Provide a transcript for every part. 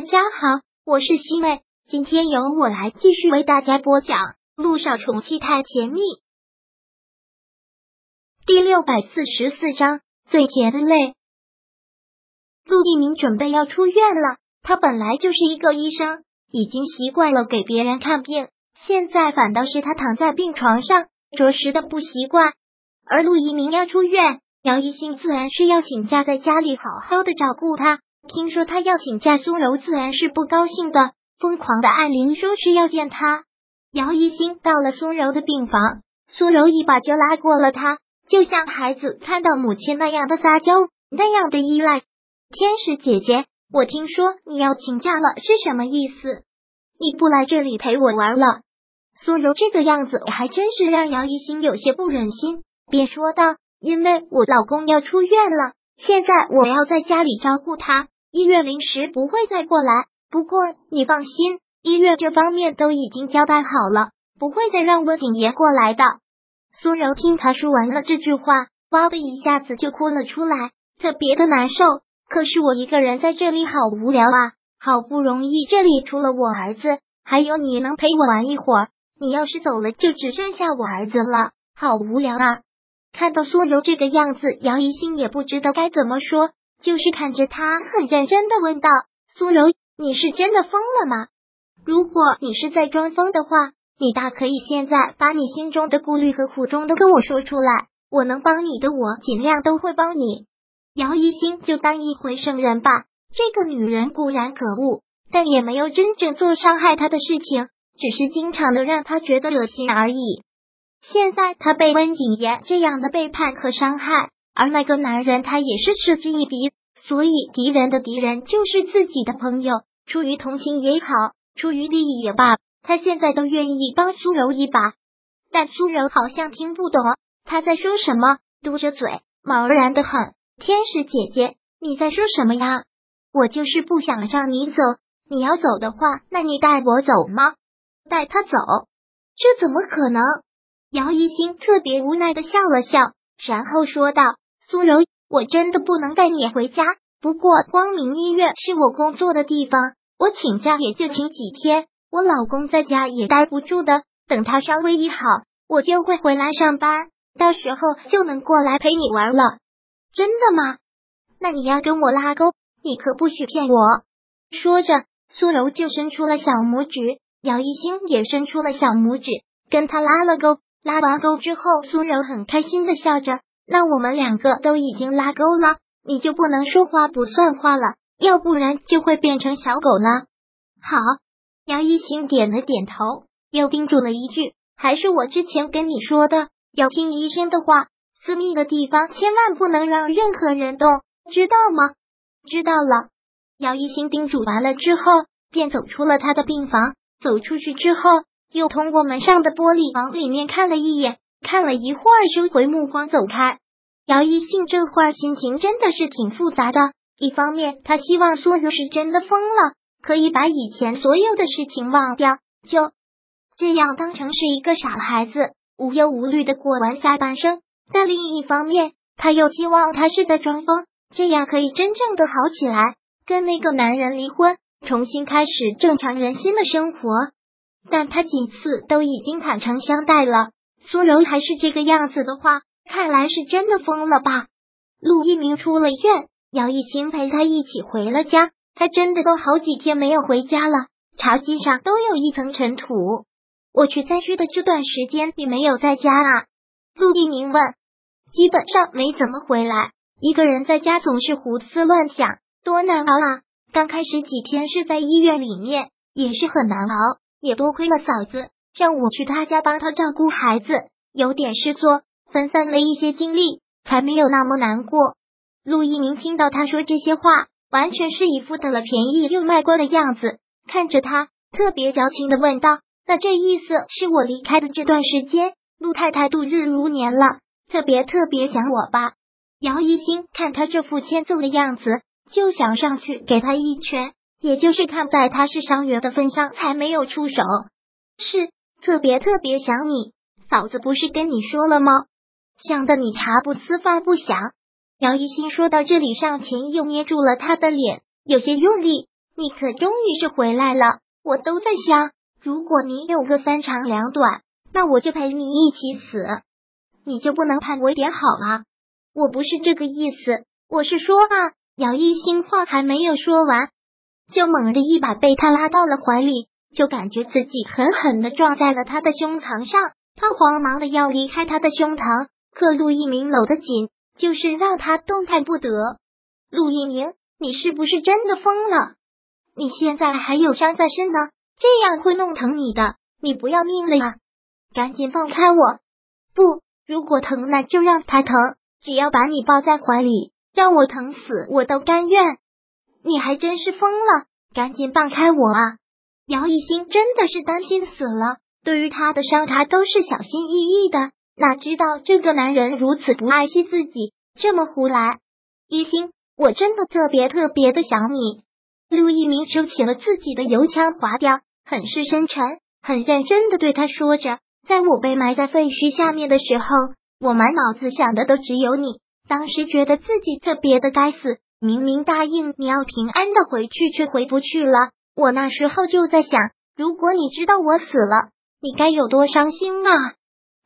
大家好，我是西妹，今天由我来继续为大家播讲《陆少宠妻太甜蜜》第六百四十四章最甜的泪。陆一鸣准备要出院了，他本来就是一个医生，已经习惯了给别人看病，现在反倒是他躺在病床上，着实的不习惯。而陆一鸣要出院，姚一兴自然是要请假，在家里好好的照顾他。听说他要请假，苏柔自然是不高兴的，疯狂的按铃说是要见他。姚一星到了苏柔的病房，苏柔一把就拉过了他，就像孩子看到母亲那样的撒娇，那样的依赖。天使姐姐，我听说你要请假了，是什么意思？你不来这里陪我玩了？苏柔这个样子还真是让姚一星有些不忍心，便说道：“因为我老公要出院了。”现在我要在家里照顾他，医院临时不会再过来。不过你放心，医院这方面都已经交代好了，不会再让温景言过来的。苏柔听他说完了这句话，哇的一下子就哭了出来，特别的难受。可是我一个人在这里好无聊啊，好不容易这里除了我儿子，还有你能陪我玩一会儿。你要是走了，就只剩下我儿子了，好无聊啊。看到苏柔这个样子，姚一新也不知道该怎么说，就是看着他，很认真的问道：“苏柔，你是真的疯了吗？如果你是在装疯的话，你大可以现在把你心中的顾虑和苦衷都跟我说出来，我能帮你的，我尽量都会帮你。”姚一新就当一回圣人吧，这个女人固然可恶，但也没有真正做伤害他的事情，只是经常的让他觉得恶心而已。现在他被温景言这样的背叛和伤害，而那个男人他也是嗤之以鼻，所以敌人的敌人就是自己的朋友。出于同情也好，出于利益也罢，他现在都愿意帮苏柔一把。但苏柔好像听不懂他在说什么，嘟着嘴，茫然的很。天使姐姐，你在说什么呀？我就是不想让你走，你要走的话，那你带我走吗？带他走？这怎么可能？姚一星特别无奈的笑了笑，然后说道：“苏柔，我真的不能带你回家。不过光明医院是我工作的地方，我请假也就请几天。我老公在家也待不住的，等他稍微一好，我就会回来上班，到时候就能过来陪你玩了。真的吗？那你要跟我拉钩，你可不许骗我。”说着，苏柔就伸出了小拇指，姚一星也伸出了小拇指，跟他拉了钩。拉完钩之后，苏柔很开心的笑着。那我们两个都已经拉钩了，你就不能说话不算话了，要不然就会变成小狗了。好，杨一星点了点头，又叮嘱了一句：“还是我之前跟你说的，要听医生的话，私密的地方千万不能让任何人动，知道吗？”知道了。姚一星叮嘱完了之后，便走出了他的病房。走出去之后。又通过门上的玻璃往里面看了一眼，看了一会儿，收回目光走开。姚一信这会儿心情真的是挺复杂的。一方面，他希望苏如是真的疯了，可以把以前所有的事情忘掉，就这样当成是一个傻孩子，无忧无虑的过完下半生。但另一方面，他又希望他是在装疯，这样可以真正的好起来，跟那个男人离婚，重新开始正常人心的生活。但他几次都已经坦诚相待了，苏柔还是这个样子的话，看来是真的疯了吧？陆一鸣出了院，姚一新陪他一起回了家，他真的都好几天没有回家了，茶几上都有一层尘土。我去灾区的这段时间，你没有在家啊？陆一鸣问。基本上没怎么回来，一个人在家总是胡思乱想，多难熬啊！刚开始几天是在医院里面，也是很难熬。也多亏了嫂子，让我去他家帮他照顾孩子，有点事做，分散了一些精力，才没有那么难过。陆一鸣听到他说这些话，完全是一副得了便宜又卖乖的样子，看着他，特别矫情的问道：“那这意思是我离开的这段时间，陆太太度日如年了，特别特别想我吧？”姚一新看他这副欠揍的样子，就想上去给他一拳。也就是看在他是伤员的份上，才没有出手。是特别特别想你，嫂子不是跟你说了吗？想的你茶不思饭不想。姚一新说到这里，上前又捏住了他的脸，有些用力。你可终于是回来了。我都在想，如果你有个三长两短，那我就陪你一起死。你就不能盼我点好啊？我不是这个意思，我是说啊。姚一兴话还没有说完，就猛地一把被他拉到了怀里，就感觉自己狠狠的撞在了他的胸膛上。他慌忙的要离开他的胸膛，可陆一鸣搂得紧，就是让他动弹不得。陆一鸣，你是不是真的疯了？你现在还有伤在身呢，这样会弄疼你的。你不要命了呀？赶紧放开我！不，如果疼那就让他疼，只要把你抱在怀里。让我疼死我都甘愿！你还真是疯了，赶紧放开我啊！姚一星真的是担心死了，对于他的伤，他都是小心翼翼的。哪知道这个男人如此不爱惜自己，这么胡来！一星，我真的特别特别的想你。陆一鸣收起了自己的油腔滑调，很是深沉、很认真的对他说着：“在我被埋在废墟下面的时候，我满脑子想的都只有你。”当时觉得自己特别的该死，明明答应你要平安的回去，却回不去了。我那时候就在想，如果你知道我死了，你该有多伤心啊！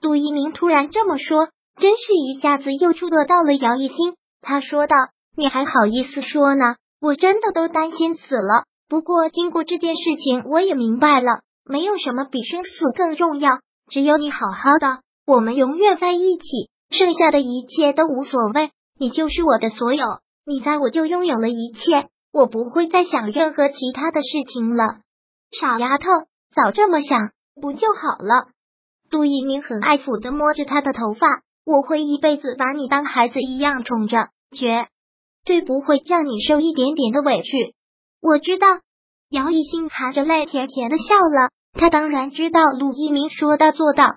杜一鸣突然这么说，真是一下子又触得到了姚一星。他说道：“你还好意思说呢？我真的都担心死了。不过经过这件事情，我也明白了，没有什么比生死更重要。只有你好好的，我们永远在一起。”剩下的一切都无所谓，你就是我的所有，你在我就拥有了一切，我不会再想任何其他的事情了。傻丫头，早这么想不就好了？杜一鸣很爱抚的摸着她的头发，我会一辈子把你当孩子一样宠着，绝对不会让你受一点点的委屈。我知道，姚一兴含着泪甜甜的笑了，他当然知道陆一鸣说到做到。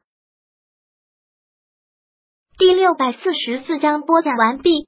第六百四十四章播讲完毕。